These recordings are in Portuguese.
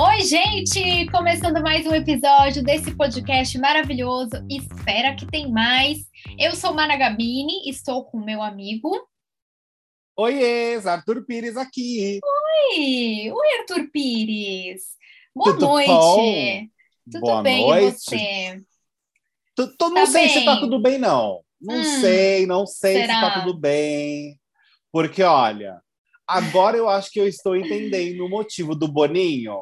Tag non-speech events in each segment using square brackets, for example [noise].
Oi, gente! Começando mais um episódio desse podcast maravilhoso. Espera que tem mais. Eu sou Mana Gabini, estou com meu amigo. Oi, Arthur Pires aqui. Oi! Oi, Arthur Pires. Boa Tudo noite. bom? Tudo Boa bem, noite. e você? Tu, tu não Tá sei se tá bem? tudo bem, não. Não Hum, sei, não sei se será? tá tudo bem. Porque, olha, agora eu acho que eu estou entendendo o motivo do Boninho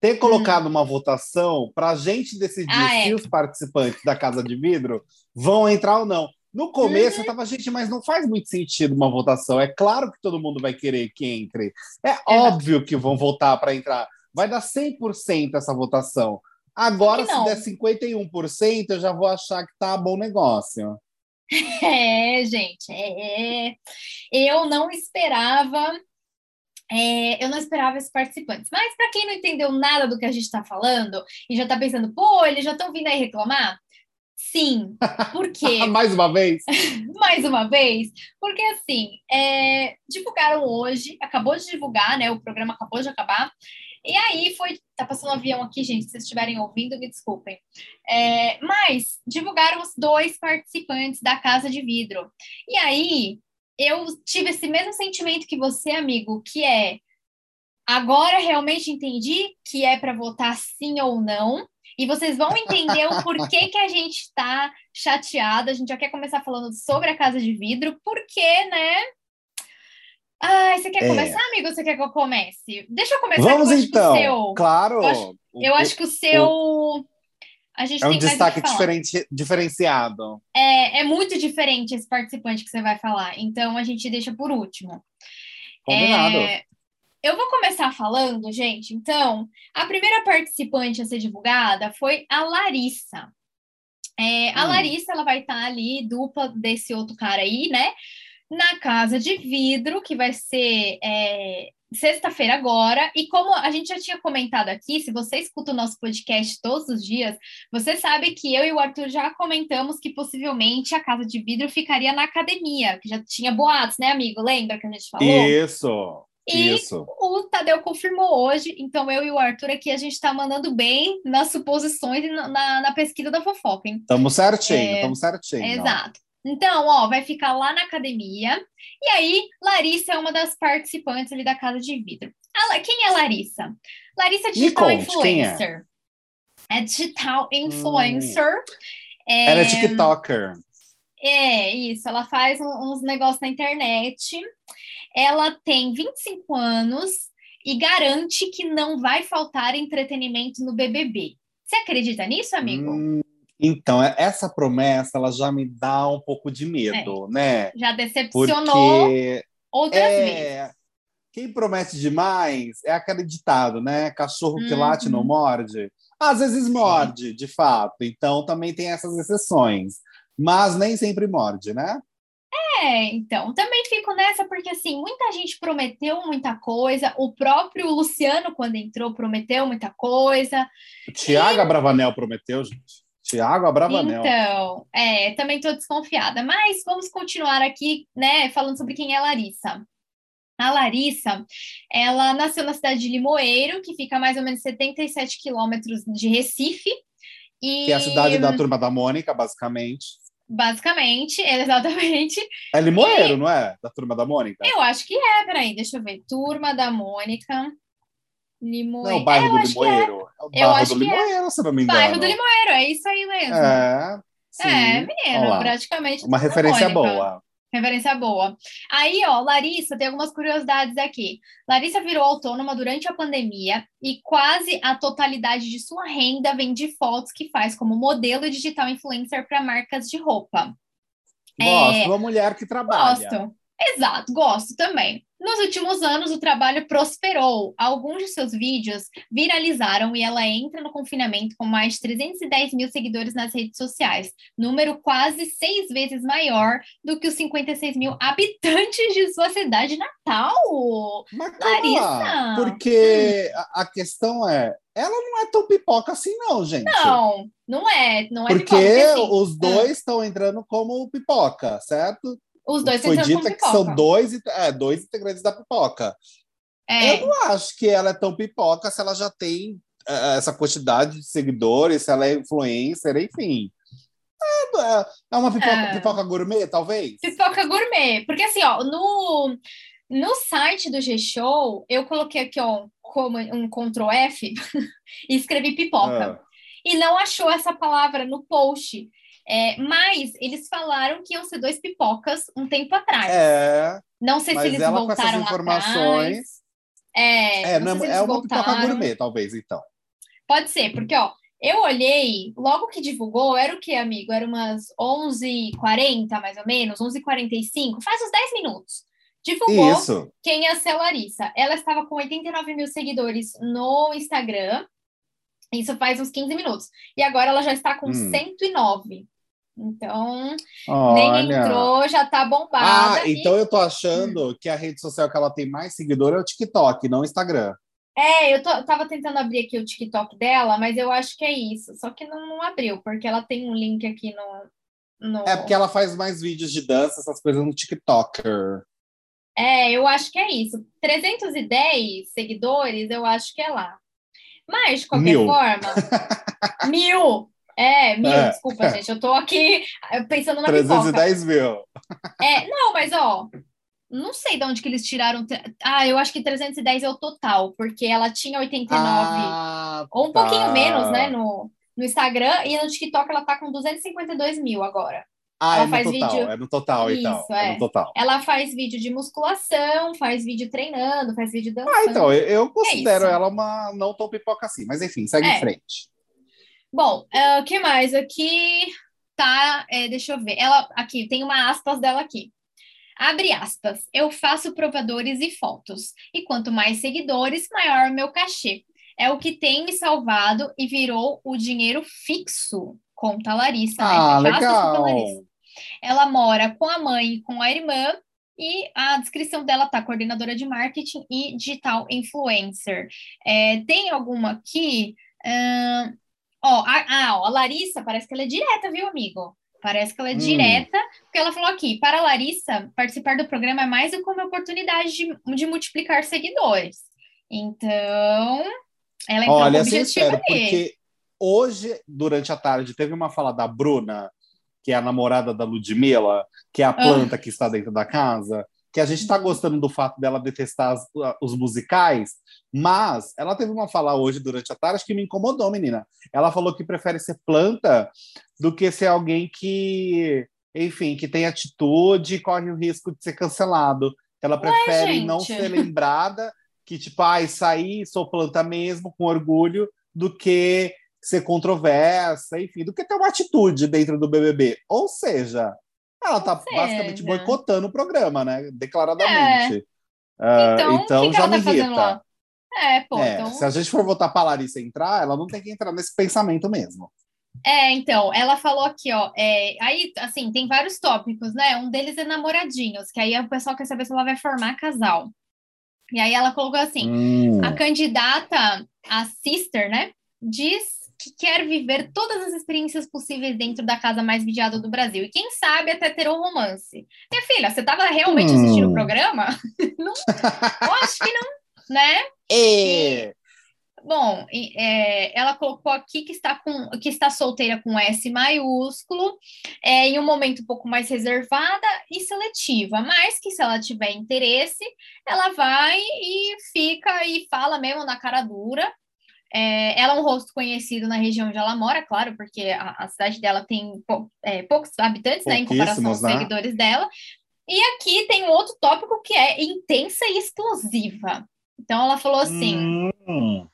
ter colocado uma votação para a gente decidir Hum. Ah, é. se os participantes da Casa de Vidro vão entrar ou não. No começo Uhum. eu tava, gente, mas não faz muito sentido uma votação. É claro que todo mundo vai querer que entre. É óbvio que vão votar para entrar. Vai dar 100% essa votação. Agora, se não. der 51%, eu já vou achar que tá bom negócio. [laughs] É, gente, é. Eu não esperava. É, eu não esperava esses participantes. Mas para quem não entendeu nada do que a gente está falando e já está pensando, pô, eles já estão vindo aí reclamar? Sim. Por [laughs] quê? Mais uma vez. [laughs] mais uma vez, porque assim, é, divulgaram hoje, acabou de divulgar, né? O programa acabou de acabar. E aí foi. Tá passando um avião aqui, gente. Se vocês estiverem ouvindo, me desculpem. É, mas divulgaram os dois participantes da Casa de Vidro. E aí eu tive esse mesmo sentimento que você, amigo, que é agora realmente entendi que é para votar sim ou não. E vocês vão entender o porquê que a gente está chateada. A gente já quer começar falando sobre a casa de vidro, porque, né? Ai, você quer É. começar, amigo? Você quer que eu comece? Deixa eu começar Vamos então. o. Claro. Eu acho- O- Eu o- acho que o seu. A gente é um destaque diferente, diferenciado. É, é muito diferente esse participante que você vai falar, então a gente deixa por último. Combinado. É, eu vou começar falando, gente. Então, a primeira participante a ser divulgada foi a Larissa. É, a Hum. Larissa, ela vai estar ali, dupla desse outro cara aí, né? Na Casa de Vidro, que vai ser é, sexta-feira agora. E como a gente já tinha comentado aqui, se você escuta o nosso podcast todos os dias, você sabe que eu e o Arthur já comentamos que possivelmente a Casa de Vidro ficaria na academia, que já tinha boatos, né, amigo? Lembra que a gente falou? Isso. E Isso. o Tadeu confirmou hoje, então eu e o Arthur aqui, a gente está mandando bem nas suposições e na, na- na pesquisa da fofoca, hein? Tamo certinho, É, tamo certinho. Exato. Então, ó, vai ficar lá na academia. E aí, Larissa é uma das participantes ali da Casa de Vidro. A quem é Larissa? Larissa é digital conte, é? influencer. É digital influencer. É, Ela é TikToker. é, isso, ela faz uns negócios na internet. Ela tem 25 anos e garante que não vai faltar entretenimento no BBB. Você acredita nisso, amigo? Hum, então, é- essa promessa ela já me dá um pouco de medo, né? Já decepcionou Porque outras vezes. é, quem promete demais é acreditado, né? Cachorro que Uhum. late não morde. Às vezes morde, de fato. Então também tem essas exceções. Mas nem sempre morde, né? É, então, também fico nessa porque assim, muita gente prometeu muita coisa, o próprio Luciano, quando entrou, prometeu muita coisa. O Tiago Abravanel prometeu, gente. Tiago Abravanel. Então, é, também tô desconfiada. Mas vamos continuar aqui, né, falando sobre quem é a Larissa. A Larissa, ela nasceu na cidade de Limoeiro, que fica a mais ou menos 77 quilômetros de Recife. E, Que é a cidade da turma da Mônica, basicamente. basicamente, [laughs] exatamente. É Limoeiro, não é? Da turma da Mônica? Eu acho que é, peraí, deixa eu ver. Turma da Mônica. Limoeiro. Não é o bairro eu do é. Limoeiro. É, o bairro do é. Limoeiro, se não me engano. Bairro do Limoeiro, é isso aí mesmo. É, sim. É, Olha menina, lá. praticamente. Uma referência Mônica. boa. Referência boa. Aí, ó, Larissa, tem algumas curiosidades aqui. Larissa virou autônoma durante a pandemia e quase a totalidade de sua renda vem de fotos que faz como modelo digital influencer para marcas de roupa. Gosto, É, uma mulher que trabalha. Gosto. Exato, gosto também. Nos últimos anos, o trabalho prosperou. Alguns de seus vídeos viralizaram e ela entra no confinamento com mais de 310 mil seguidores nas redes sociais, número quase seis vezes maior do que os 56 mil habitantes de sua cidade natal. Mas calma lá, Larissa! porque a, a questão é, ela não é tão pipoca assim não, gente. Não, não é, não é Porque pipoca, assim, os dois estão entrando como pipoca, certo? Os dois Foi dito com que são dois, é, dois integrantes da pipoca. É. Eu não acho que ela é tão pipoca se ela já tem uh, essa quantidade de seguidores, se ela é influencer, enfim. É, é uma pipoca, é. pipoca gourmet, talvez? Pipoca gourmet. Porque assim, ó, no, no site do G-Show, eu coloquei aqui, ó, como um Ctrl F [laughs] e escrevi pipoca. Ah. E não achou essa palavra no post. É, mas eles falaram que iam ser dois pipocas um tempo atrás. É. Não sei se eles ela, voltaram com informações. Atrás. É, é, não, não é, é uma pipoca gourmet, talvez, então. Pode ser, porque, ó, eu olhei, logo que divulgou, era o que, amigo? Era umas 11h40, mais ou menos, 11h45, faz uns 10 minutos. Divulgou Isso. quem ia ser a Larissa. Ela estava com 89 mil seguidores no Instagram. Isso faz uns 15 minutos. E agora ela já está com hum. 109. Então, Olha. nem entrou, já tá bombada. Ah, e... então eu tô achando que a rede social que ela tem mais seguidor é o TikTok, não o Instagram. É, eu, tô, eu tava tentando abrir aqui o TikTok dela, mas eu acho que é isso. Só que não, não abriu, porque ela tem um link aqui no, no. É porque ela faz mais vídeos de dança, essas coisas no TikToker. É, eu acho que é isso. 310 seguidores, eu acho que é lá. Mas, de qualquer mil. forma. [laughs] mil! É, mil, é. desculpa, gente. Eu tô aqui pensando na 310 pipoca. mil. É, não, mas ó, não sei de onde que eles tiraram. Ah, eu acho que 310 é o total, porque ela tinha 89, ah, ou um tá. pouquinho menos, né, no, no Instagram, e no TikTok ela tá com 252 mil agora. Ah, ela é faz no total, vídeo... é no total, Isso, então. É. é. no total. Ela faz vídeo de musculação, faz vídeo treinando, faz vídeo dançando. Ah, então, eu, eu é considero é ela uma não tão pipoca assim, mas enfim, segue é. em frente. Bom, o uh, que mais? Aqui tá, é, deixa eu ver. Ela, aqui, tem uma aspas dela aqui. Abre aspas, eu faço provadores e fotos, e quanto mais seguidores, maior o meu cachê. É o que tem me salvado e virou o dinheiro fixo, conta a Larissa. Né? Ah, né? legal. Larissa. Ela mora com a mãe e com a irmã, e a descrição dela tá coordenadora de marketing e digital influencer. É, tem alguma aqui? Uh, ó, a, a, ó, a Larissa parece que ela é direta, viu, amigo? Parece que ela é hum. direta, porque ela falou aqui: para a Larissa, participar do programa é mais do que uma oportunidade de, de multiplicar seguidores. Então, ela entrou Olha, sincero, porque hoje, durante a tarde, teve uma fala da Bruna, que é a namorada da Ludmilla, que é a planta ah. que está dentro da casa, que a gente está gostando do fato dela detestar as, os musicais, mas ela teve uma fala hoje durante a tarde que me incomodou, menina. Ela falou que prefere ser planta do que ser alguém que, enfim, que tem atitude e corre o risco de ser cancelado. Ela prefere não ser lembrada que, tipo, ai, ah, saí, sou planta mesmo, com orgulho, do que ser controversa, enfim, do que ter uma atitude dentro do BBB. Ou seja, ela está basicamente boicotando o programa, né? Declaradamente. É. Uh, então, então que já que me tá irrita. É, pô, é, então... Se a gente for votar para Larissa entrar, ela não tem que entrar nesse pensamento mesmo. É, então, ela falou aqui, ó, é, aí, assim, tem vários tópicos, né? Um deles é namoradinhos, que aí o pessoal quer saber se ela vai formar casal. E aí ela colocou assim, hum. a candidata, a sister, né, diz que quer viver todas as experiências possíveis dentro da casa mais vigiada do Brasil. E quem sabe até ter um romance. Minha filha, você estava realmente hum. assistindo o programa? [laughs] não, eu acho que não, né? É. Bom, é, ela colocou aqui que está, com, que está solteira com S maiúsculo, é, em um momento um pouco mais reservada e seletiva, mas que se ela tiver interesse, ela vai e fica e fala mesmo na cara dura. É, ela é um rosto conhecido na região onde ela mora, claro, porque a, a cidade dela tem pou, é, poucos habitantes, né, em comparação aos né? seguidores dela. E aqui tem um outro tópico que é intensa e explosiva. Então ela falou assim: hum.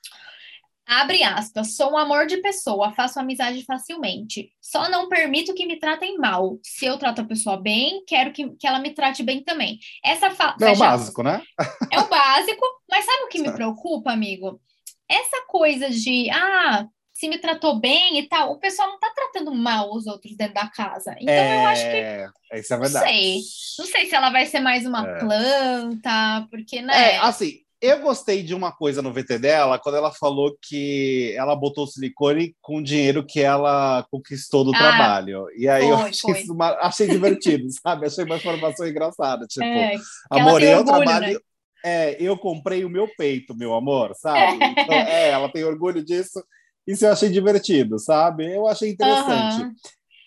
abre aspas, sou um amor de pessoa, faço amizade facilmente. Só não permito que me tratem mal. Se eu trato a pessoa bem, quero que, que ela me trate bem também. Essa fa... É o básico, né? É o básico, mas sabe o que me preocupa, amigo? Essa coisa de ah, se me tratou bem e tal, o pessoal não tá tratando mal os outros dentro da casa. Então é... eu acho que. É, isso é verdade. Não sei. Não sei se ela vai ser mais uma é. planta, porque, né? É, assim, eu gostei de uma coisa no VT dela, quando ela falou que ela botou silicone com o dinheiro que ela conquistou do ah, trabalho. E aí foi, eu achei, uma, achei divertido, [laughs] sabe? Achei uma informação engraçada. Tipo, é, amor, eu trabalho. Né? É, eu comprei o meu peito, meu amor, sabe? Então, é, ela tem orgulho disso. Isso eu achei divertido, sabe? Eu achei interessante. Uhum.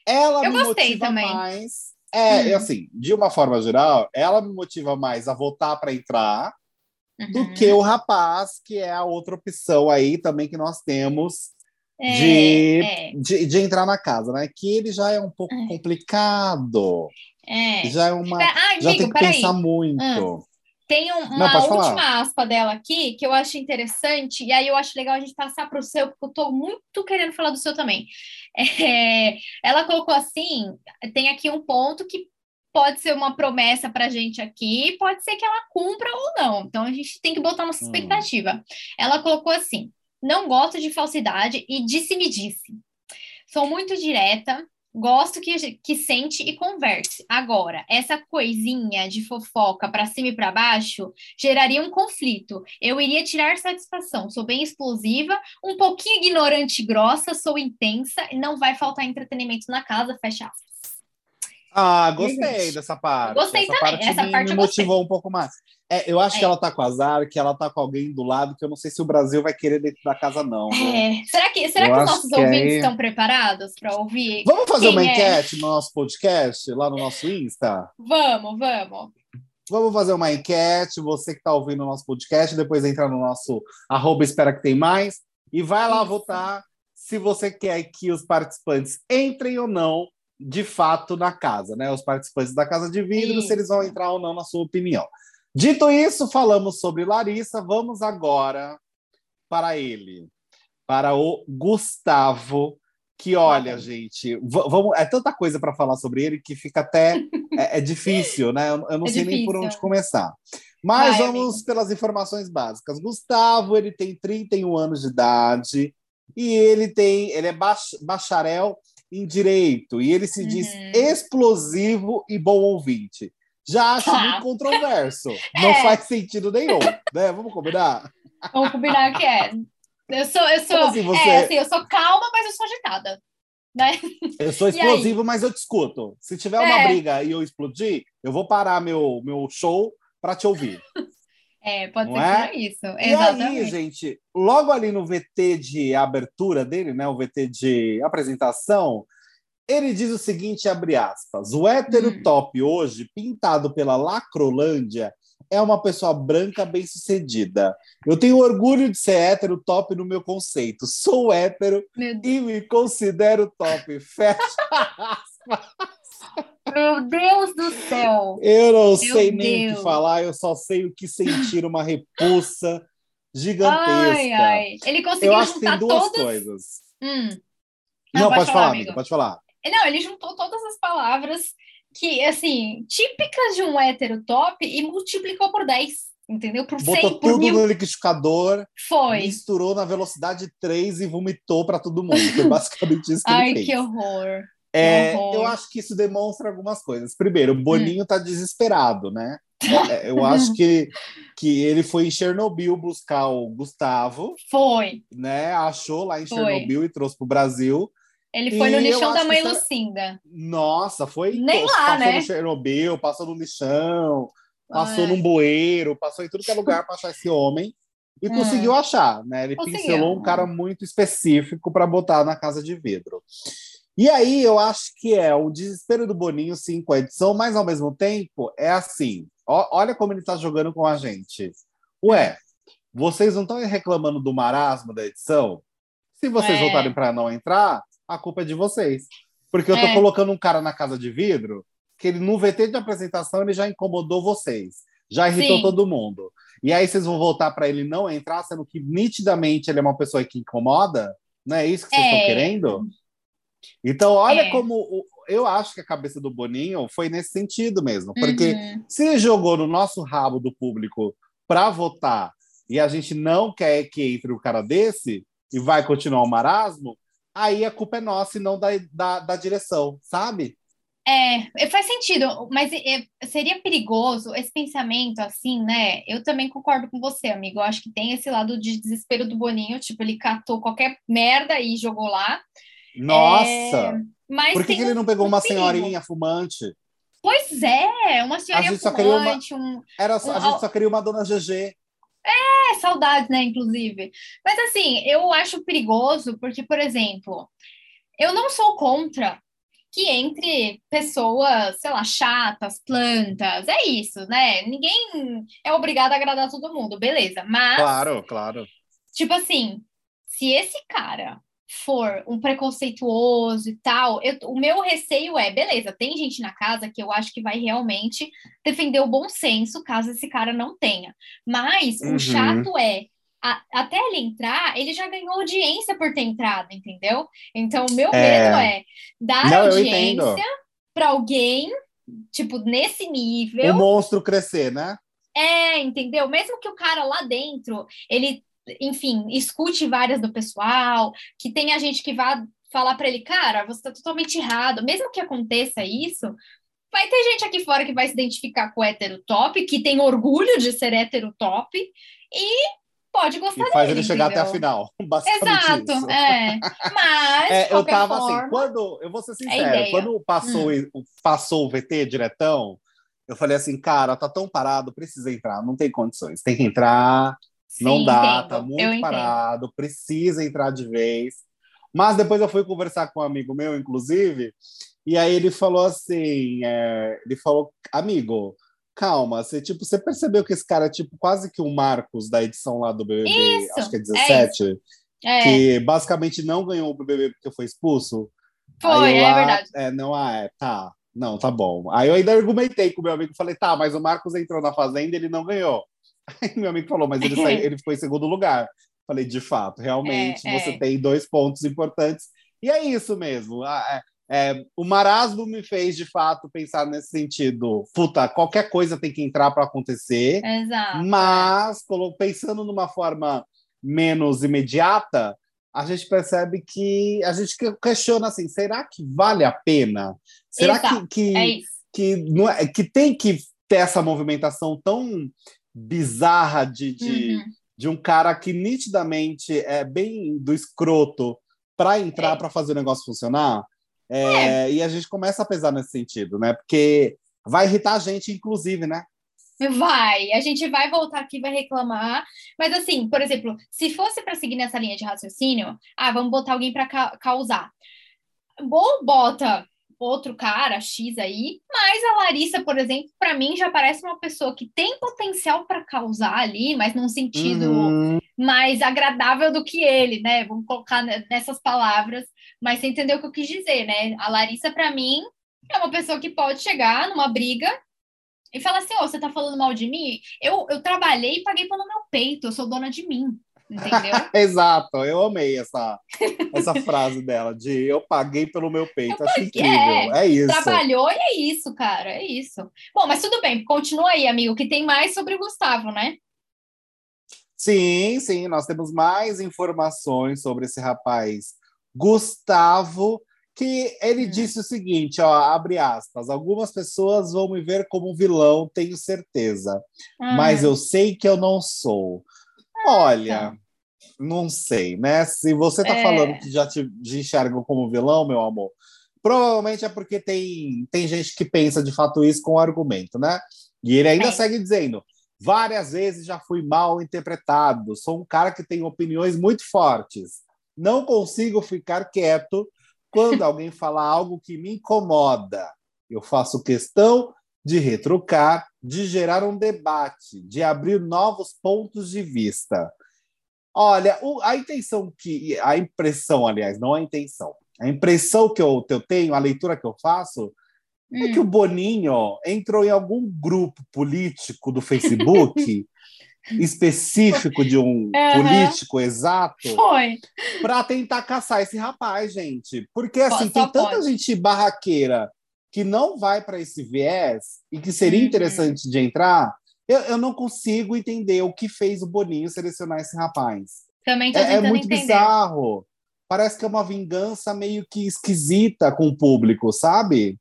Ela eu me motiva também. mais. É, hum. assim, de uma forma geral, ela me motiva mais a voltar para entrar uhum. do que o rapaz, que é a outra opção aí também que nós temos é, de, é. De, de, entrar na casa, né? Que ele já é um pouco é. complicado. É. Já é uma. Ah, já tem que pensar aí. muito. Hum. Tem um, uma Não, última falar. aspa dela aqui que eu acho interessante, e aí eu acho legal a gente passar para o seu, porque eu estou muito querendo falar do seu também. [laughs] É, ela colocou assim: tem aqui um ponto que pode ser uma promessa para a gente aqui, pode ser que ela cumpra ou não. Então a gente tem que botar nossa hum. expectativa. Hum. Ela colocou assim: não gosto de falsidade e disse-me disse. Sou muito direta, gosto que, que sente e converse. Agora, essa coisinha de fofoca para cima e para baixo geraria um conflito. Eu iria tirar satisfação. Sou bem explosiva, um pouquinho ignorante e grossa, sou intensa não vai faltar entretenimento na casa, fecha aspas. Ah, gostei dessa parte. Gostei essa também. Parte essa me, parte me motivou um pouco mais. É, eu acho é. que ela tá com azar, que ela tá com alguém do lado, que eu não sei se o Brasil vai querer dentro da casa, não. Né? É. Será que, será que os nossos que ouvintes aí... estão preparados para ouvir? Vamos fazer uma é? enquete no nosso podcast, lá no nosso Insta? Vamos, vamos. Vamos fazer uma enquete, você que está ouvindo o nosso podcast, depois entra no nosso arroba espera que tem mais, e vai lá Isso. votar se você quer que os participantes entrem ou não de fato na casa, né? Os participantes da Casa de Vidro, se eles vão entrar ou não, na sua opinião. Dito isso, falamos sobre Larissa. Vamos agora para ele, para o Gustavo. Que olha, ah, gente, vamos, é tanta coisa para falar sobre ele que fica até é, é difícil, né? Eu, eu não é sei difícil. nem por onde começar. Mas Vai, vamos amigo. pelas informações básicas. Gustavo, ele tem 31 anos de idade e ele tem, ele é bacharel em direito e ele se uhum. diz explosivo e bom ouvinte já acho tá. muito controverso. [laughs] É. Não faz sentido nenhum, né? Vamos combinar? Vamos combinar que é. Eu sou, eu sou, assim, você... é, assim, eu sou calma, mas eu sou agitada. Né? [laughs] Eu sou explosivo, mas eu te escuto. Se tiver uma é. briga e eu explodir, eu vou parar meu, meu show para te ouvir. É, pode Não ser é? isso. E Exatamente. aí, gente, logo ali no VT de abertura dele, né, o VT de apresentação, ele diz o seguinte, abre aspas, o hétero hum. top hoje, pintado pela Lacrolândia, é uma pessoa branca bem-sucedida. Eu tenho orgulho de ser hétero top no meu conceito. Sou hétero e me considero top. [laughs] Fecha aspas. Meu Deus do céu! Eu não meu sei Deus. nem o que falar, eu só sei o que sentir uma repulsa gigantesca. Ai, ai. Ele conseguiu eu acho que tem duas coisas. Hum. Não, não, pode, pode falar, falar amiga, pode falar. Não, ele juntou todas as palavras que, assim, típicas de um hétero top e multiplicou por 10. Entendeu? Por Botou 100, por tudo mil. no liquidificador, Foi. misturou na velocidade 3 e vomitou para todo mundo. Foi basicamente isso que Ai, ele fez. que horror. É. Eu acho que isso demonstra algumas coisas. Primeiro, o Boninho está hum. desesperado, né? É, eu acho que, que ele foi em Chernobyl buscar o Gustavo. Foi. Né? Achou lá em foi. Chernobyl e trouxe para o Brasil. Ele foi e no lixão da mãe Lucinda. Nossa, foi. Nem lá, passou né? no Chernobyl, passou no lixão, passou ah, num bueiro, passou em tudo que é lugar para achar esse homem. E hum. conseguiu achar, né? Ele conseguiu. pincelou um cara muito específico para botar na casa de vidro. E aí eu acho que é o desespero do Boninho, sim, com a edição, mas ao mesmo tempo é assim: ó, olha como ele está jogando com a gente. Ué, vocês não estão reclamando do marasmo da edição? Se vocês é. voltarem para não entrar, a culpa é de vocês. Porque eu tô é. colocando um cara na casa de vidro que ele no VT de apresentação ele já incomodou vocês, já irritou Sim. todo mundo. E aí vocês vão voltar para ele não entrar, sendo que nitidamente ele é uma pessoa que incomoda? Não é isso que vocês estão é. querendo? Então, olha é. como eu acho que a cabeça do Boninho foi nesse sentido mesmo, porque uhum. se jogou no nosso rabo do público para votar e a gente não quer que entre um cara desse e vai continuar o marasmo, aí a culpa é nossa e não da, da, da direção, sabe? É, é faz sentido, mas é, seria perigoso esse pensamento assim, né? Eu também concordo com você, amigo. Eu acho que tem esse lado de desespero do Boninho, tipo, ele catou qualquer merda e jogou lá. Nossa! É, mas Por que, que ele não pegou uma perigo. senhorinha fumante? Pois é, uma senhorinha queria uma- fumante, um... Era, Um- a gente só queria uma dona GG. É, saudades, né, inclusive. Mas assim, eu acho perigoso porque, por exemplo, eu não sou contra que entre pessoas, sei lá, chatas, plantas, é isso, né? Ninguém é obrigado a agradar todo mundo, beleza. Mas, Claro, claro. tipo assim, se esse cara for um preconceituoso e tal, eu- o meu receio é, beleza, tem gente na casa que eu acho que vai realmente defender o bom senso, caso esse cara não tenha. Mas Uhum. o chato é, a- até ele entrar, ele já ganhou audiência por ter entrado, entendeu? Então, o meu É. medo é dar Não, audiência para alguém, tipo, nesse nível. O monstro crescer, né? É, entendeu? Mesmo que o cara lá dentro, ele, enfim, escute várias do pessoal, que tenha gente que vá falar para ele, cara, você tá totalmente errado. Mesmo que aconteça isso, vai ter gente aqui fora que vai se identificar com o hétero top, que tem orgulho de ser hétero top e pode gostar E faz dele, ele chegar até a entendeu? final. [laughs] Basicamente Exato, é. Mas, É, eu tava assim, forma, quando. Eu vou ser sincero, ideia. Hum. quando passou, o- passou o VT diretão, eu falei assim, cara, tá tão parado, precisa entrar, não tem condições, tem que entrar, não dá, entendo, tá eu muito entendo. parado, precisa entrar de vez. Mas depois eu fui conversar com um amigo meu, inclusive, e aí ele falou assim: é, ele falou, amigo, calma, você, tipo, você percebeu que esse cara é tipo quase que um Marcos da edição lá do BBB, Isso, acho que é é 17, É, que basicamente não ganhou o BBB porque foi expulso? foi, Aí eu, é ah, verdade. É, não, ah, é, tá. Não, tá bom. Aí eu ainda argumentei com o meu amigo, falei, tá, mas o Marcos entrou na Fazenda e ele não ganhou. Aí meu amigo falou, mas ele, saiu, [laughs] ele ficou em segundo lugar. Falei, de fato, realmente, É, você é. tem dois pontos importantes. E é isso mesmo. É, é, o marasmo me fez, de fato, pensar nesse sentido. Puta, qualquer coisa tem que entrar para acontecer. Exato. Mas, colo- pensando numa forma menos imediata, a gente percebe que a gente que- questiona assim: será que vale a pena? Será Exato, que, que, É que, não é, que tem que ter essa movimentação tão bizarra de, de, Uhum. de um cara que nitidamente é bem do escroto para entrar É. para fazer o negócio funcionar? É, E a gente começa a pesar nesse sentido, né? Porque vai irritar a gente, inclusive, né? Vai, a gente vai voltar aqui, vai reclamar. Mas assim, por exemplo, se fosse para seguir nessa linha de raciocínio, ah, vamos botar alguém para causar. Ou bota outro cara X aí, mas a Larissa, por exemplo, para mim já parece uma pessoa que tem potencial para causar ali, mas num sentido Uhum. mais agradável do que ele, né? Vamos colocar ne- nessas palavras, mas você entendeu o que eu quis dizer, né? A Larissa, para mim, é uma pessoa que pode chegar numa briga e falar assim: Ô, você tá falando mal de mim? Eu, eu trabalhei e paguei pelo meu peito, eu sou dona de mim, entendeu? [laughs] Exato, eu amei essa, essa [laughs] frase dela, de eu paguei pelo meu peito. Acho incrível. É, isso. Trabalhou e é isso, cara, é isso. Bom, mas tudo bem, continua aí, amigo, que tem mais sobre o Gustavo, né? Sim, sim, nós temos mais informações sobre esse rapaz, Gustavo, que ele Hum. disse o seguinte, ó, abre aspas, algumas pessoas vão me ver como vilão, tenho certeza, mas Hum, eu sei que eu não sou. Olha, então. não sei, né? Se você tá É. falando que já te, te enxergam como vilão, meu amor, provavelmente é porque tem, tem gente que pensa de fato isso com argumento, né? E ele ainda É. segue dizendo: várias vezes já fui mal interpretado, sou um cara que tem opiniões muito fortes. Não consigo ficar quieto quando alguém fala algo que me incomoda. Eu faço questão de retrucar, de gerar um debate, de abrir novos pontos de vista. Olha, a intenção que. A impressão, aliás, não a intenção. A impressão que eu, que eu tenho, a leitura que eu faço, é hum. que o Boninho entrou em algum grupo político do Facebook [laughs] específico de um Aham. político exato para tentar caçar esse rapaz, gente. Porque assim, Só tem tanta pode. gente barraqueira que não vai para esse viés e que seria Uhum. interessante de entrar. Eu, eu não consigo entender o que fez o Boninho selecionar esse rapaz. Também tô É, é muito entender. bizarro. Parece que é uma vingança meio que esquisita com o público, sabe?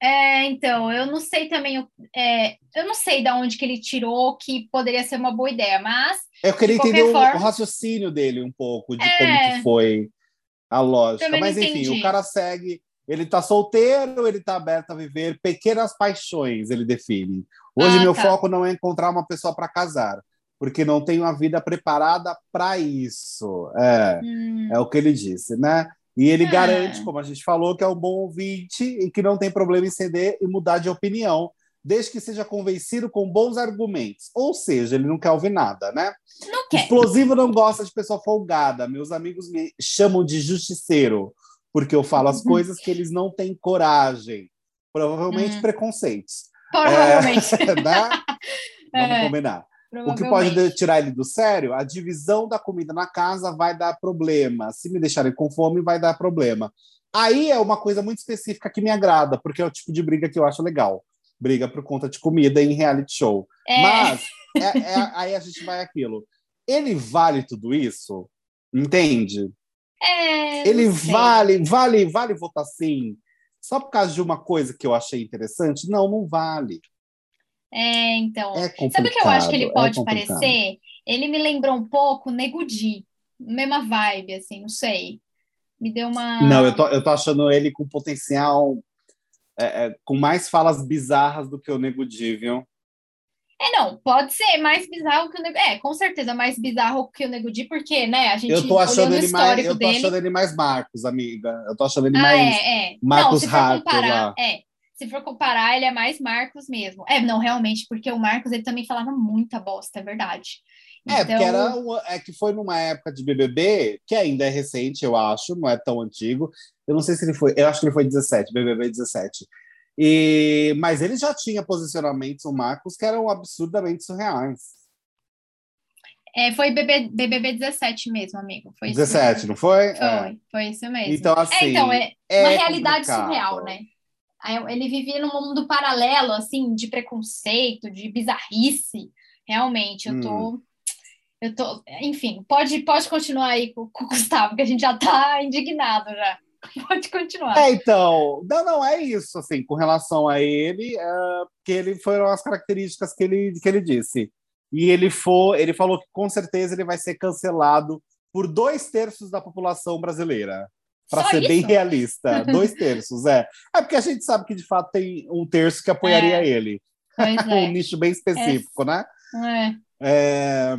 É, então, eu não sei também, é, eu não sei de onde que ele tirou que poderia ser uma boa ideia, mas Eu queria entender o, forma- o raciocínio dele um pouco, de É. como que foi a lógica. Mas enfim, entendi. o cara segue, Ele tá solteiro, ele tá aberto a viver pequenas paixões, ele define. Hoje Ah, meu tá. foco não é encontrar uma pessoa para casar, porque não tenho uma vida preparada para isso. É, Hum, é o que ele disse, né? E ele Ah. garante, como a gente falou, que é um bom ouvinte e que não tem problema em ceder e mudar de opinião, desde que seja convencido com bons argumentos. Ou seja, ele não quer ouvir nada, né? não quer. Explosivo não gosta de pessoa folgada. Meus amigos me chamam de justiceiro, porque eu falo as Uhum. coisas que eles não têm coragem. Provavelmente Uhum. preconceitos. Provavelmente. É, [laughs] né? [laughs] Vamos É, combinar. O que pode tirar ele do sério? A divisão da comida na casa vai dar problema. Se me deixarem com fome, vai dar problema. Aí é uma coisa muito específica que me agrada, porque é o tipo de briga que eu acho legal. Briga por conta de comida em reality show. É, Mas é- é- aí a gente vai aquilo. Ele vale tudo isso? Entende? É, Ele vale, vale, vale votar sim. Só por causa de uma coisa que eu achei interessante? Não, não vale. É, então. É. Sabe o que eu acho que ele é pode complicado. parecer? Ele me lembrou um pouco Nego Di. Mesma vibe, assim, não sei. Me deu uma. Não, eu tô, eu tô achando ele com potencial, é, é, com mais falas bizarras do que o Nego Di, viu? É, não, pode ser mais bizarro que o Nego É, com certeza mais bizarro que o Nego Di, porque, né, a gente Eu tô achando ele mais, eu tô dele. achando ele mais Marcos, amiga. Eu tô achando ele Ah, mais. é, é. Marcos não, Harper comparar, lá. é. Se for comparar, ele é mais Marcos mesmo. É, não, realmente, porque o Marcos ele também falava muita bosta, é verdade. É, porque Então, era um- é que foi numa época de BBB, que ainda é recente, eu acho, não é tão antigo. Eu não sei se ele foi, eu acho que ele foi 17, BBB 17. E, mas ele já tinha posicionamentos, o Marcos, que eram absurdamente surreais. É, foi BB, BBB 17 mesmo, amigo. Foi isso 17, mesmo. não foi? Foi, É. foi isso mesmo. Então, assim. é, então, é é uma realidade complicado. surreal, né? Ele vivia num mundo paralelo, assim, de preconceito, de bizarrice. Realmente, eu tô. Hum. Eu tô. Enfim, pode, pode continuar aí com, com o Gustavo, que a gente já tá indignado já. [laughs] Pode continuar. É, então, não, não, é isso, assim, com relação a ele, é, que ele foram as características que ele, que ele disse. E ele foi, ele falou que com certeza ele vai ser cancelado por dois terços da população brasileira. Para ser bem isso? realista, [laughs] dois terços, é. É porque a gente sabe que de fato tem um terço que apoiaria É. ele. Pois [laughs] Um é. nicho bem específico, né? é. É,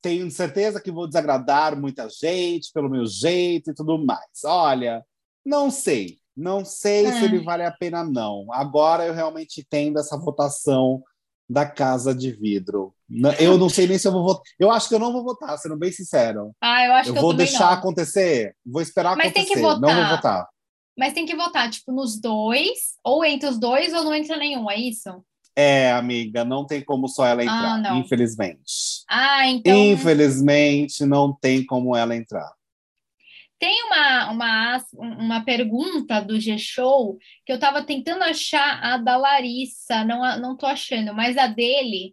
tenho certeza que vou desagradar muita gente pelo meu jeito e tudo mais. Olha, não sei. Não sei se Ah. ele vale a pena, não. Agora eu realmente entendo essa votação da Casa de Vidro. Eu não sei nem se eu vou votar. Eu acho que eu não vou votar, sendo bem sincero. Ah, eu acho Eu que eu vou deixar não. acontecer. Vou esperar Mas tem que acontecer. Não vou votar. votar. Mas tem que votar, tipo, nos dois, ou entre os dois, ou não entra nenhum, é isso? É, amiga, não tem como só ela entrar, Ah, infelizmente. Ah, então. Infelizmente, não tem como ela entrar. Tem uma, uma, uma pergunta do G-Show que eu tava tentando achar a da Larissa, não, não tô achando, mas a dele,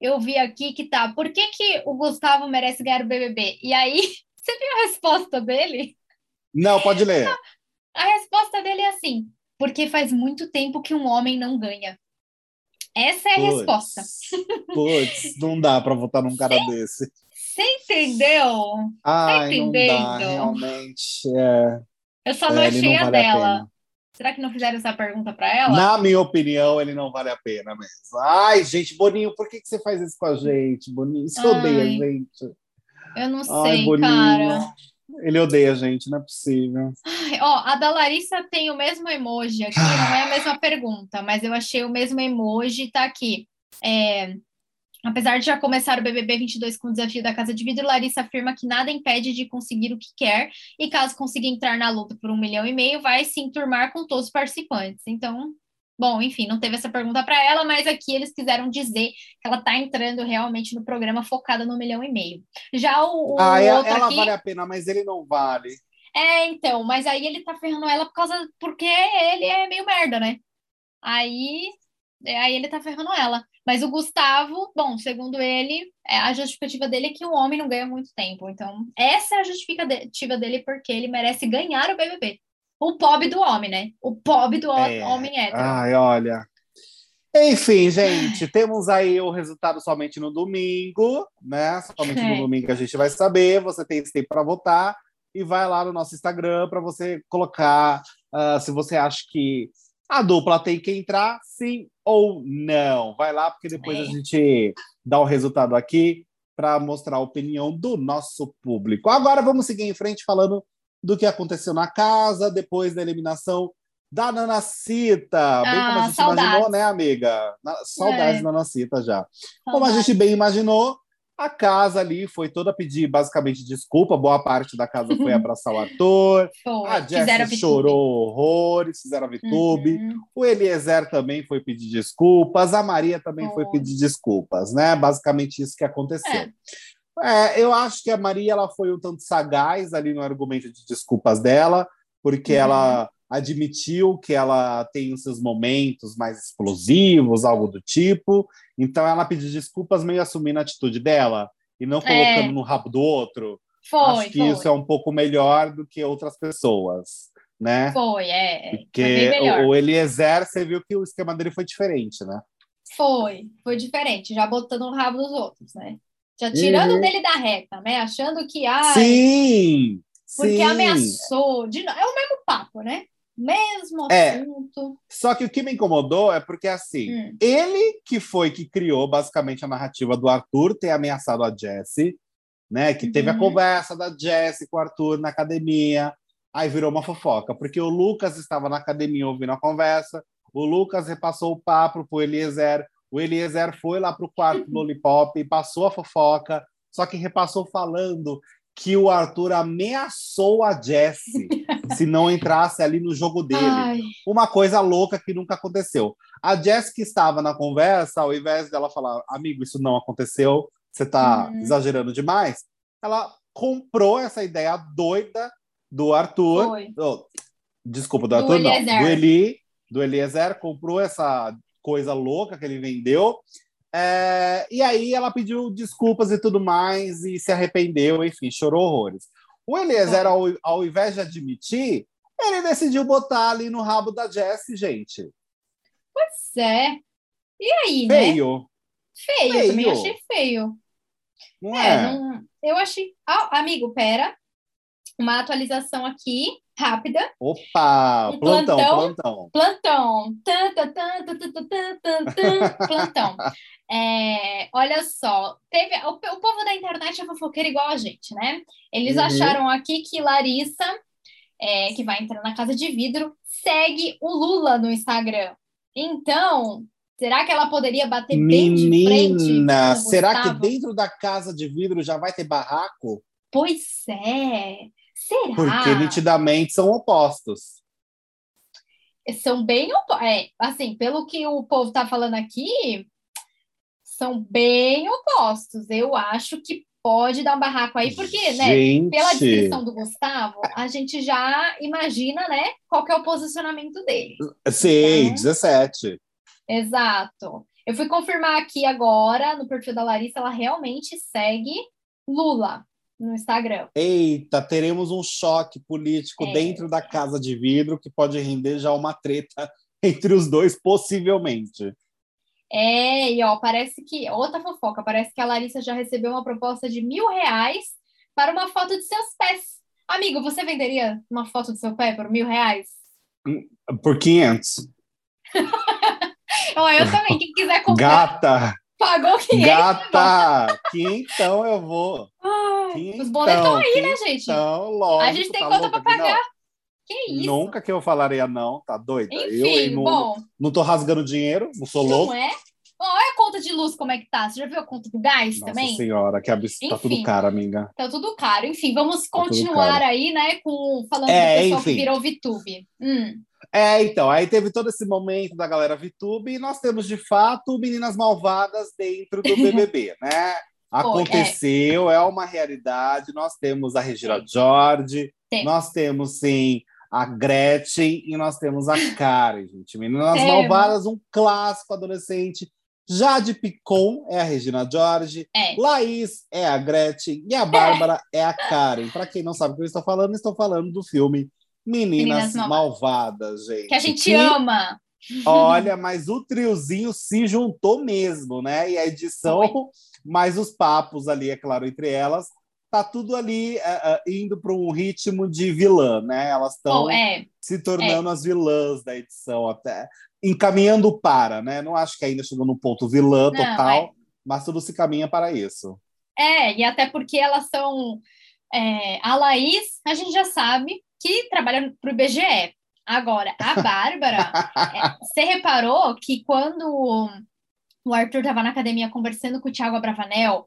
eu vi aqui que tá. Por que, que o Gustavo merece ganhar o BBB? E aí, [laughs] você viu a resposta dele? Não, pode ler. A resposta dele é assim: porque faz muito tempo que um homem não ganha. Essa é a Puts, resposta. Putz, não dá para votar num cara [laughs] desse. Você entendeu? Ai, não dá, entendendo? realmente. É, Eu só não é, achei a vale a dela. pena. Será que não fizeram essa pergunta para ela? Na minha opinião, ele não vale a pena mesmo. Ai, gente, Boninho, por que, que você faz isso com a gente, Boninho? Você odeia a gente. Eu não Ai, sei, Boninho. cara. Ele odeia a gente, não é possível. Ai, Ó, a da Larissa tem o mesmo emoji aqui, não é a mesma [sighs] pergunta, mas eu achei o mesmo emoji, tá aqui. É, apesar de já começar o BBB 22 com o desafio da Casa de Vidro, Larissa afirma que nada impede de conseguir o que quer e caso consiga entrar na luta por um milhão e meio, vai se enturmar com todos os participantes. Então, bom, enfim, não teve essa pergunta para ela, mas aqui eles quiseram dizer que ela tá entrando realmente no programa focada no milhão e meio. Já o, o Ah, ela, outro ela aqui... vale a pena, mas ele não vale. É, então, mas aí ele tá ferrando ela por causa porque ele é meio merda, né? Aí, é, aí ele tá ferrando ela. Mas o Gustavo, bom, segundo ele, é, a justificativa dele é que o homem não ganha muito tempo. Então, essa é a justificativa dele porque ele merece ganhar o BBB. O pobre do homem, né? O pobre do É. homem hétero. Ai, olha. Enfim, gente, [laughs] temos aí o resultado somente no domingo, né? Somente no É. domingo a gente vai saber. Você tem esse tempo para votar e vai lá no nosso Instagram para você colocar uh, se você acha que a dupla tem que entrar, sim ou não. Vai lá, porque depois é. a gente dá o resultado aqui para mostrar a opinião do nosso público. Agora vamos seguir em frente falando do que aconteceu na casa depois da eliminação da Nanacita. Bem ah, como a ah, gente saudades. imaginou, né, amiga? Saudades é. da Nanacita já. Saudades. Como a gente bem imaginou, a casa ali foi toda pedir basicamente desculpa, boa parte da casa foi [laughs] abraçar o ator. Foi. A Jess chorou horrores, fizeram a VTube. Uhum. O Eliezer também foi pedir desculpas, a Maria também foi, foi pedir desculpas, né? Basicamente isso que aconteceu. É. É, eu acho que a Maria ela foi um tanto sagaz ali no argumento de desculpas dela, porque uhum. ela admitiu que ela tem os seus momentos mais explosivos, algo do tipo. Então ela pediu desculpas meio assumindo a atitude dela e não colocando é. no rabo do outro. Foi, Acho que foi. isso é um pouco melhor do que outras pessoas, né? Foi, é. é. Porque foi o Eliezer, você viu que o esquema dele foi diferente, né? Foi, foi diferente, já botando no rabo dos outros, né? Já tirando uhum. dele da reta, né? Achando que. Ai, sim! Porque sim. ameaçou. De... É o mesmo papo, né? Mesmo é, assunto. Só que o que me incomodou é porque, assim, hum. ele que foi que criou basicamente a narrativa do Arthur ter ameaçado a Jessie, né? Que teve a uhum. conversa da Jessie com o Arthur na academia, aí virou uma fofoca, porque o Lucas estava na academia ouvindo a conversa, o Lucas repassou o papo pro Eliezer, o Eliezer foi lá pro quarto do Lollipop e passou a fofoca, só que repassou falando que o Arthur ameaçou a Jessie se não entrasse ali no jogo dele. Ai. Uma coisa louca que nunca aconteceu. A Jessie que estava na conversa, ao invés dela falar, amigo, isso não aconteceu, você está uhum. exagerando demais, ela comprou essa ideia doida do Arthur. Oh, desculpa, do, do Arthur, Eliezer. não. Do Eli, do Eliezer, comprou essa coisa louca que ele vendeu é, e aí ela pediu desculpas e tudo mais, e se arrependeu, enfim, chorou horrores. O Eliezer, ao, ao invés de admitir, ele decidiu botar ali no rabo da Jessie, gente. Pois é. E aí, feio. né? Feio. Feio, também achei feio. Não é? é não... Eu achei. Ah, amigo, pera. Uma atualização aqui rápida. Opa! Um plantão, plantão. Plantão. Plantão. É, olha só, teve o, o, povo da internet é fofoqueiro igual a gente, né? Eles uhum. acharam aqui que Larissa, é, que vai entrar na casa de vidro, segue o Lula no Instagram. Então, será que ela poderia bater bem de frente? Menina, será que dentro da casa de vidro já vai ter barraco? Pois é. Será? Porque nitidamente são opostos. São bem opostos. É, assim, pelo que o povo tá falando aqui, são bem opostos. Eu acho que pode dar um barraco aí, porque, né, pela descrição do Gustavo, a gente já imagina, né, qual é o posicionamento dele. Sim, então, 17. Exato. Eu fui confirmar aqui agora, no perfil da Larissa, ela realmente segue Lula no Instagram. Eita, teremos um choque político é. dentro da casa de vidro que pode render já uma treta [laughs] entre os dois, possivelmente. É, e ó, parece que. Outra fofoca, parece que a Larissa já recebeu uma proposta de mil reais para uma foto de seus pés. Amigo, você venderia uma foto do seu pé por mil reais? Hum, por 500. [laughs] ó, eu também, quem quiser comprar. Gata! Pagou 500. Gata! Quinhentão eu vou. Quinhentão, os boletos estão aí, né, gente? Então, lógico. A gente tem tá conta para pagar. Que isso? Nunca que eu falaria não, tá doida? Enfim, eu não, bom. Não tô rasgando dinheiro, não sou louco. Não é? Olha a conta de luz como é que tá. Você já viu a conta do gás Nossa também? senhora, que absurdo. Tá tudo caro, amiga. Tá tudo caro. Enfim, vamos tá continuar aí, né, com falando é, do pessoal enfim. que virou VTube. Hum. É, então, aí teve todo esse momento da galera VTube e nós temos, de fato, meninas malvadas dentro do BBB, [laughs] né? Aconteceu, é. é. uma realidade. Nós temos a Regina sim. nós temos, sim, a Gretchen e nós temos a Karen, gente. Meninas é, Malvadas, um clássico adolescente. Jade Picon é a Regina George, é. Laís é a Gretchen e a Bárbara é, é a Karen. Para quem não sabe o que eu estou falando, estou falando do filme Meninas, Meninas Malvadas, gente. Que a gente que, ama. Olha, mas o triozinho se juntou mesmo, né? E a edição, Foi. mais os papos ali, é claro, entre elas, tá tudo ali uh, uh, indo para um ritmo de vilã, né? Elas estão oh, é. se tornando é. as vilãs da edição até. Encaminhando para, né? Não acho que ainda chegou no ponto vilã total, Não, é. mas tudo se caminha para isso. É, e até porque elas são. É, a Laís, a gente já sabe que trabalha para o IBGE. Agora, a Bárbara, [laughs] você reparou que quando o Arthur estava na academia conversando com o Thiago Abravanel,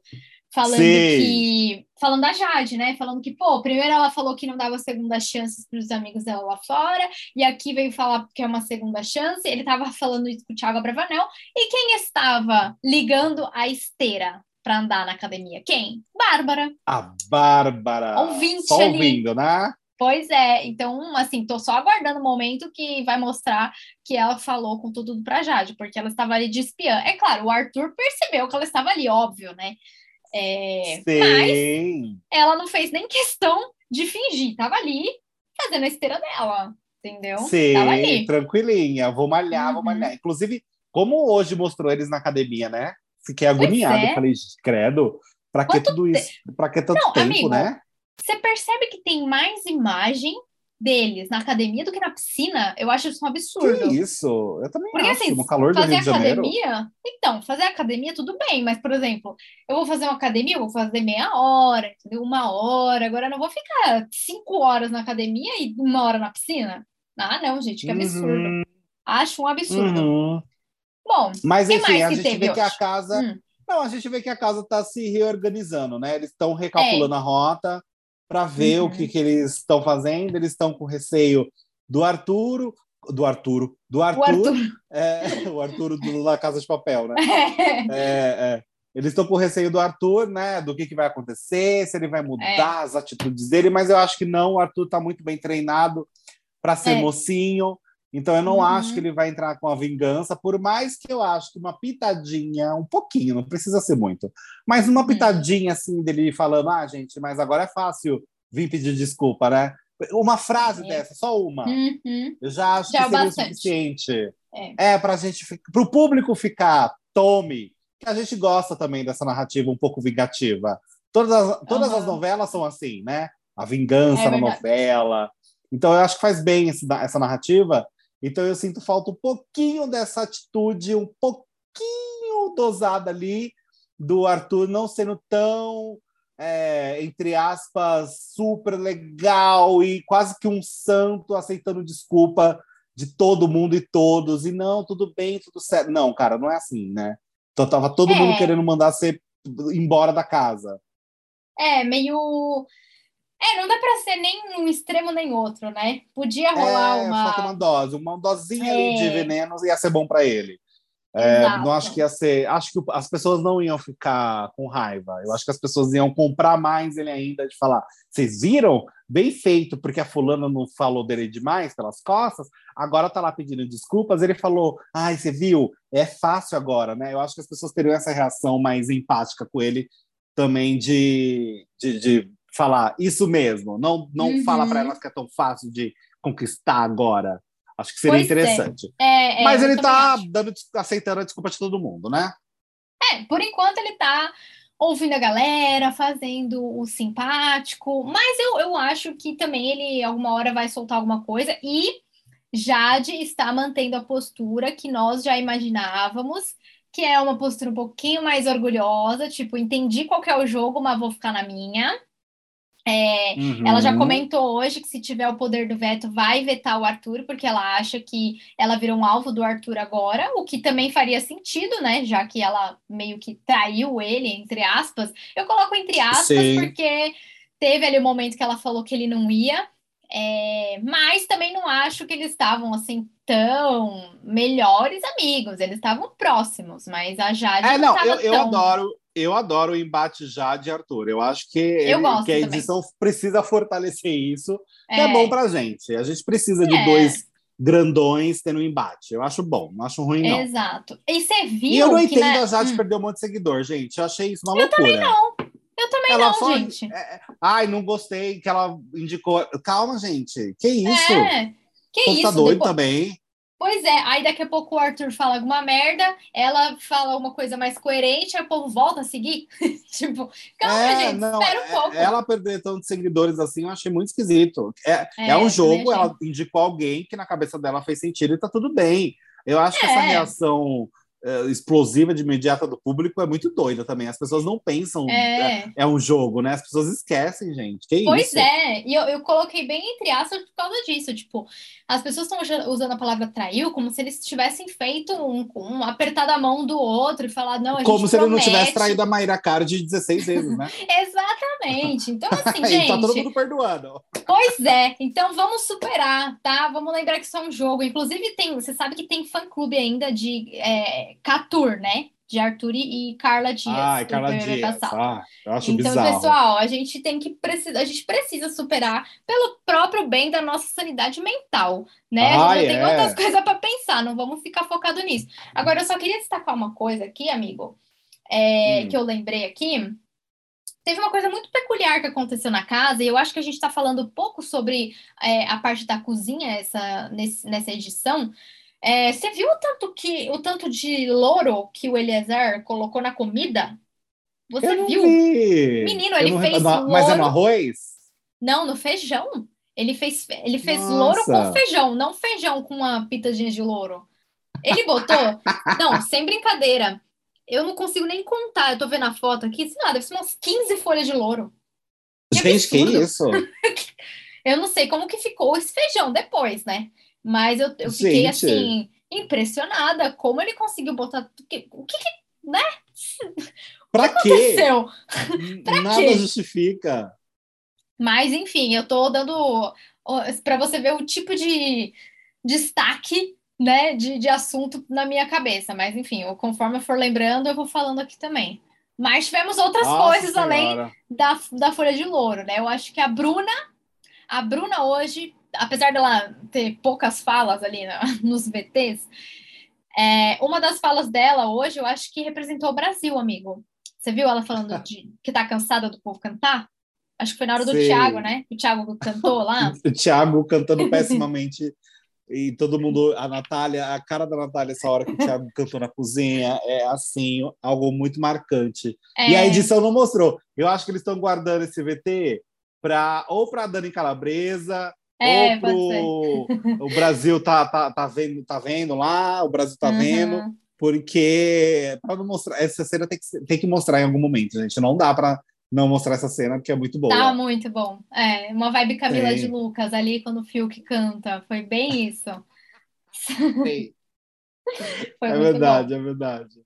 falando Sim. que. Falando da Jade, né? Falando que, pô, primeiro ela falou que não dava segunda chance para os amigos dela lá fora, e aqui veio falar que é uma segunda chance. Ele estava falando isso com o Thiago Abravanel. E quem estava ligando a esteira para andar na academia? Quem? Bárbara. A Bárbara. Ouvinte Só ali. ouvindo, né? Pois é, então, assim, tô só aguardando o momento que vai mostrar que ela falou com tudo pra Jade, porque ela estava ali de espiã. É claro, o Arthur percebeu que ela estava ali, óbvio, né? É, mas ela não fez nem questão de fingir, tava ali fazendo a esteira dela, entendeu? Sim, tranquilinha, vou malhar, uhum. vou malhar. Inclusive, como hoje mostrou eles na academia, né? Fiquei agoniado, é. falei, credo, pra que tudo isso? Pra que tanto não, tempo, amigo, né? Você percebe que tem mais imagem deles na academia do que na piscina, eu acho isso um absurdo. Que isso? Eu também Porque, acho, assim, no calor do Rio de Janeiro. academia, então, fazer academia tudo bem, mas, por exemplo, eu vou fazer uma academia, eu vou fazer meia hora, entendeu? uma hora, agora eu não vou ficar cinco horas na academia e uma hora na piscina. Ah, não, gente, que absurdo. Uhum. Acho um absurdo. Uhum. Bom, mas enfim, a gente vê hoje? que a casa... Hum. Não, a gente vê que a casa está se reorganizando, né? Eles estão recalculando é. a rota, para ver uhum. o que, que eles estão fazendo. Eles estão com receio do Arturo, do Arturo, do Arthur, o Arthur, é, [laughs] o Arturo do, da Casa de Papel, né? [laughs] É, é. Eles estão com receio do Arthur, né? Do que, que vai acontecer, se ele vai mudar é. as atitudes dele, mas eu acho que não. O Arthur está muito bem treinado para ser é. mocinho. Então eu não uhum. acho que ele vai entrar com a vingança, por mais que eu acho que uma pitadinha, um pouquinho, não precisa ser muito, mas uma uhum. pitadinha assim dele falando, ah, gente, mas agora é fácil vir pedir desculpa, né? Uma frase é. dessa, só uma. Uhum. Eu já acho já que seria o suficiente. É, é para gente, para o público ficar, tome, que a gente gosta também dessa narrativa um pouco vingativa. Todas as, todas as novelas são assim, né? A vingança é na novela. Então eu acho que faz bem esse, essa narrativa então eu sinto falta um pouquinho dessa atitude, um pouquinho dosada ali do Arthur não sendo tão, é, entre aspas, super legal e quase que um santo aceitando desculpa de todo mundo e todos. E não, tudo bem, tudo certo. Não, cara, não é assim, né? Então tava todo é. mundo querendo mandar você embora da casa. É, meio é, não dá para ser nem um extremo nem outro, né? Podia rolar é, uma. Uma dose, uma dosinha é. ali de é. veneno ia ser bom para ele. É, não acho que ia ser. Acho que as pessoas não iam ficar com raiva. Eu acho que as pessoas iam comprar mais ele ainda de falar. Vocês viram? Bem feito, porque a fulana não falou dele demais pelas costas. Agora tá lá pedindo desculpas. Ele falou: Ai, você viu? É fácil agora, né? Eu acho que as pessoas teriam essa reação mais empática com ele também de, de, de falar isso mesmo, não, não uhum. fala para elas que é tão fácil de conquistar agora. Acho que seria pois é. interessante. É. É, Mas ele está dando, aceitando a desculpa de todo mundo, né? É, por enquanto ele está ouvindo a galera, fazendo o simpático, mas eu, eu acho que também ele alguma hora vai soltar alguma coisa e Jade está mantendo a postura que nós já imaginávamos, que é uma postura um pouquinho mais orgulhosa, tipo, entendi qual é o jogo, mas vou ficar na minha. É, uhum. Ela já comentou hoje que se tiver o poder do veto, vai vetar o Arthur, porque ela acha que ela virou um alvo do Arthur agora, o que também faria sentido, né? Já que ela meio que traiu ele, entre aspas. Eu coloco entre aspas, Sim. porque teve ali o um momento que ela falou que ele não ia. É, mas também não acho que eles estavam assim tão melhores amigos, eles estavam próximos, mas a Jade é, não, não eu, tão... eu adoro eu adoro o embate já de Arthur. Eu acho que, eu ele, que a edição também. precisa fortalecer isso, é. é bom pra gente. A gente precisa de é. dois grandões tendo um embate. Eu acho bom, não acho ruim, não. Exato. E você viu. E eu não que, entendo né? a Jade hum. perder um monte de seguidor, gente. Eu achei isso uma eu loucura. Eu também não. Eu também ela não, gente. É, é, ai, não gostei que ela indicou. Calma, gente. Que isso? É. Que tá isso? Tá doido Depois... também. Pois é, aí daqui a pouco o Arthur fala alguma merda, ela fala uma coisa mais coerente, aí o povo volta a seguir. [laughs] tipo, calma, é, gente, não, espera um é, pouco. Ela perder tantos seguidores assim, eu achei muito esquisito. É, é, é um jogo, ela indicou alguém que na cabeça dela fez sentido e tá tudo bem. Eu acho que essa é. reação explosiva de imediata do público é muito doida também. As pessoas não pensam é, é, é um jogo, né? As pessoas esquecem, gente. Que pois isso? é, e eu, eu coloquei bem entre aspas por causa disso. Tipo, as pessoas estão usando a palavra traiu como se eles tivessem feito um, um apertado a mão do outro e falado, não, a Como se promete. ele não tivesse traído a Mayra Card 16 vezes, né? [laughs] Exatamente. Então, [laughs] assim, gente. tá todo mundo perdoando. Pois é, então vamos superar, tá? Vamos lembrar que isso é um jogo. Inclusive, tem, você sabe que tem fã-clube ainda de é, Catur, né? de Arthur e Carla Dias. Ah, Carla Dias. Ah, eu acho então, bizarro. pessoal, a gente tem que precisa, a gente precisa superar pelo próprio bem da nossa sanidade mental, né? Ah, a gente é. tem outras [laughs] coisas para pensar, não vamos ficar focado nisso. Agora, eu só queria destacar uma coisa aqui, amigo, é, hum. que eu lembrei aqui. Teve uma coisa muito peculiar que aconteceu na casa, e eu acho que a gente está falando pouco sobre é, a parte da cozinha essa, nesse, nessa edição, é, você viu o tanto que o tanto de louro que o Eliezer colocou na comida? Você viu? Vi. Menino, ele fez louro... Mas é no arroz? Não, no feijão. Ele fez, ele fez louro com feijão, não feijão com uma pitadinha de louro. Ele botou. [laughs] não, sem brincadeira. Eu não consigo nem contar. Eu tô vendo a foto aqui, sei lá, deve ser umas 15 folhas de louro. Que Gente, absurdo. que isso? [laughs] eu não sei como que ficou esse feijão depois, né? Mas eu, eu fiquei Gente. assim, impressionada como ele conseguiu botar. O que, o que, né? [laughs] Pra o que aconteceu? pra Nada quê? justifica. Mas, enfim, eu tô dando para você ver o tipo de destaque né, de, de assunto na minha cabeça. Mas, enfim, eu, conforme eu for lembrando, eu vou falando aqui também. Mas tivemos outras Nossa coisas senhora. além da, da Folha de Louro, né? Eu acho que a Bruna, a Bruna hoje apesar dela ter poucas falas ali [laughs] nos VTs, é, uma das falas dela hoje eu acho que representou o Brasil, amigo. Você viu ela falando de [laughs] que tá cansada do povo cantar? Acho que foi na hora do Sim. Thiago, né? O Thiago cantou lá. [laughs] o Thiago cantando pessimamente. e todo mundo, a Natália, a cara da Natália, essa hora que o Thiago cantou na cozinha, é assim, algo muito marcante. É. E a edição não mostrou. Eu acho que eles estão guardando esse VT para ou para Dani Calabresa é, ou pro... o Brasil tá, tá, tá, vendo, tá vendo lá, o Brasil tá uhum. vendo, porque para não mostrar essa cena tem que, tem que mostrar em algum momento, gente. Não dá para não mostrar essa cena porque é muito boa. Tá muito bom. É, uma vibe Camila Sim. de Lucas ali quando o Fiuk canta, foi bem isso. Sim. [laughs] é verdade, bom. é verdade.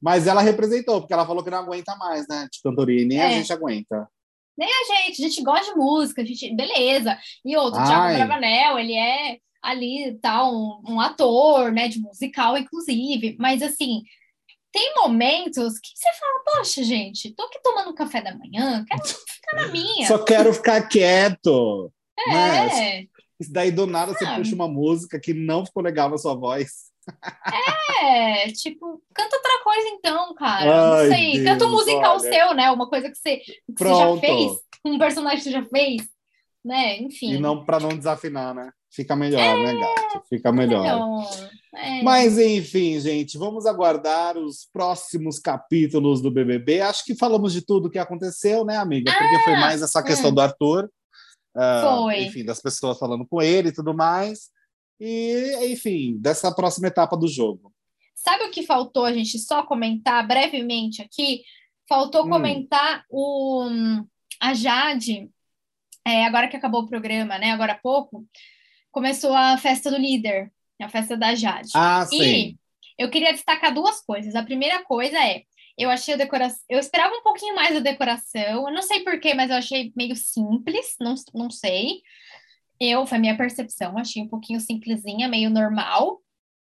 Mas ela representou, porque ela falou que não aguenta mais, né? De cantoria, e nem é. a gente aguenta. Nem a gente, a gente gosta de música, a gente, beleza. E outro, o Thiago Bravanel, ele é ali tal, um, um, ator, né, de musical, inclusive, mas assim, tem momentos que você fala, poxa, gente, tô aqui tomando café da manhã, quero ficar na minha. Só quero ficar quieto. É. Isso daí do nada você puxa uma música que não ficou legal na sua voz. É, tipo, canta outra coisa então, cara. Ai, não sei, Deus, canta um musical olha. seu, né? Uma coisa que você, que você já fez, um personagem que você já fez, né? Enfim. E não para não desafinar, né? Fica melhor, né, é, né, gato? Fica melhor. melhor. É. Mas enfim, gente, vamos aguardar os próximos capítulos do BBB. Acho que falamos de tudo que aconteceu, né, amiga? Porque ah, foi mais essa questão hum. do Arthur. Uh, foi. Enfim, das pessoas falando com ele e tudo mais e, enfim, dessa próxima etapa do jogo. Sabe o que faltou a gente só comentar brevemente aqui? Faltou hum. comentar o, a Jade, é, agora que acabou o programa, né? Agora há pouco, começou a festa do líder, a festa da Jade. Ah, sim. E eu queria destacar duas coisas. A primeira coisa é, eu achei a decoração, eu esperava um pouquinho mais da decoração. Eu não sei porquê, mas eu achei meio simples, não, não sei. Eu, foi a minha percepção, achei um pouquinho simplesinha, meio normal.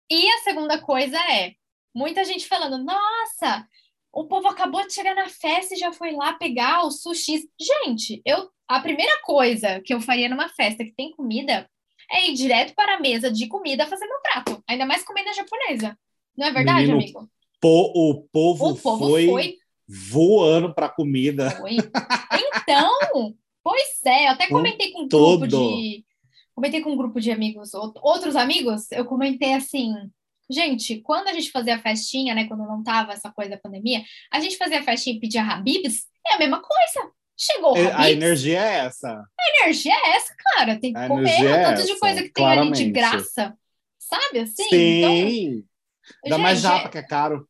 E a segunda coisa é, muita gente falando, nossa, o povo acabou de chegar na festa e já foi lá pegar o sushi. Gente, eu a primeira coisa que eu faria numa festa que tem comida é ir direto para a mesa de comida fazer meu prato. Ainda mais comida japonesa. Não é verdade, Menino, amigo? Po, o, povo o povo foi, foi voando para comida. Foi. Então, Pois é, eu até comentei com, um grupo de comentei com um grupo de amigos, outros amigos, eu comentei assim, gente, quando a gente fazia festinha, né, quando não tava essa coisa da pandemia, a gente fazia festinha e pedia Habibs, é a mesma coisa. Chegou o Habibs. A energia é essa. A energia é essa, cara. Tem que a comer é tanto de coisa que tem claramente. ali de graça. Sabe assim? Sim. Então, Ainda mais japa, que é caro.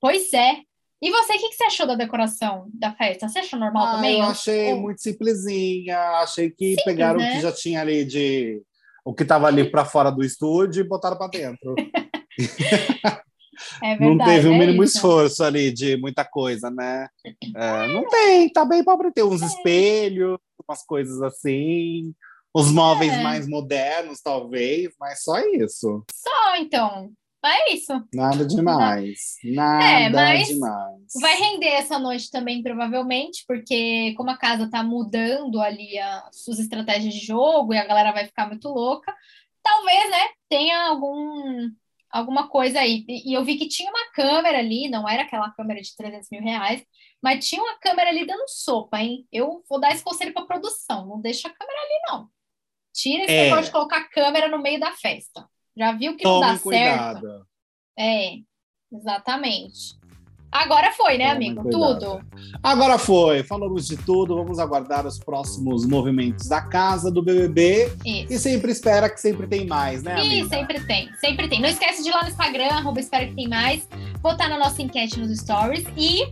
Pois é. E você, o que, que, você achou da decoração da festa? Você achou normal ah, também? Eu achei ou... muito simplesinha. Achei que Simples, pegaram né? o que já tinha ali de. O que estava ali para fora do estúdio e botaram para dentro. [laughs] [laughs] É verdade, não teve o um mínimo isso. esforço ali de muita coisa, né? É, não tem, tá bem para ter uns é. espelhos, umas coisas assim, os móveis é. mais modernos, talvez, mas só isso. Só então. É isso. Nada demais. Nada é, mas demais. Vai render essa noite também, provavelmente, porque como a casa tá mudando ali as suas estratégias de jogo e a galera vai ficar muito louca, talvez, né, tenha algum alguma coisa aí. E eu vi que tinha uma câmera ali, não era aquela câmera de 300 mil reais, mas tinha uma câmera ali dando sopa, hein? Eu vou dar esse conselho para produção, não deixa a câmera ali, não. Tira esse é. negócio de colocar a câmera no meio da festa. Já viu que Tome não dá cuidado. certo? É, exatamente. Agora foi, né, amigo? Tudo. Agora foi. Falamos de tudo. Vamos aguardar os próximos movimentos da casa do BBB. Isso. E sempre espera que sempre tem mais, né, amiga? E sempre tem, sempre tem. Não esquece de ir lá no Instagram, arroba espera que tem mais, votar na nossa enquete nos stories e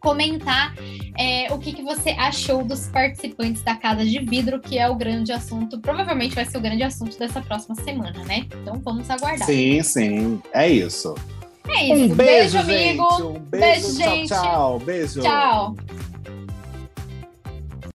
comentar é, o que, que você achou dos participantes da Casa de Vidro, que é o grande assunto, provavelmente vai ser o grande assunto dessa próxima semana, né? Então vamos aguardar. Sim, sim, é isso. É isso. Um beijo, beijo amigo. Um beijo, beijo gente. Tchau, tchau. Beijo. Tchau.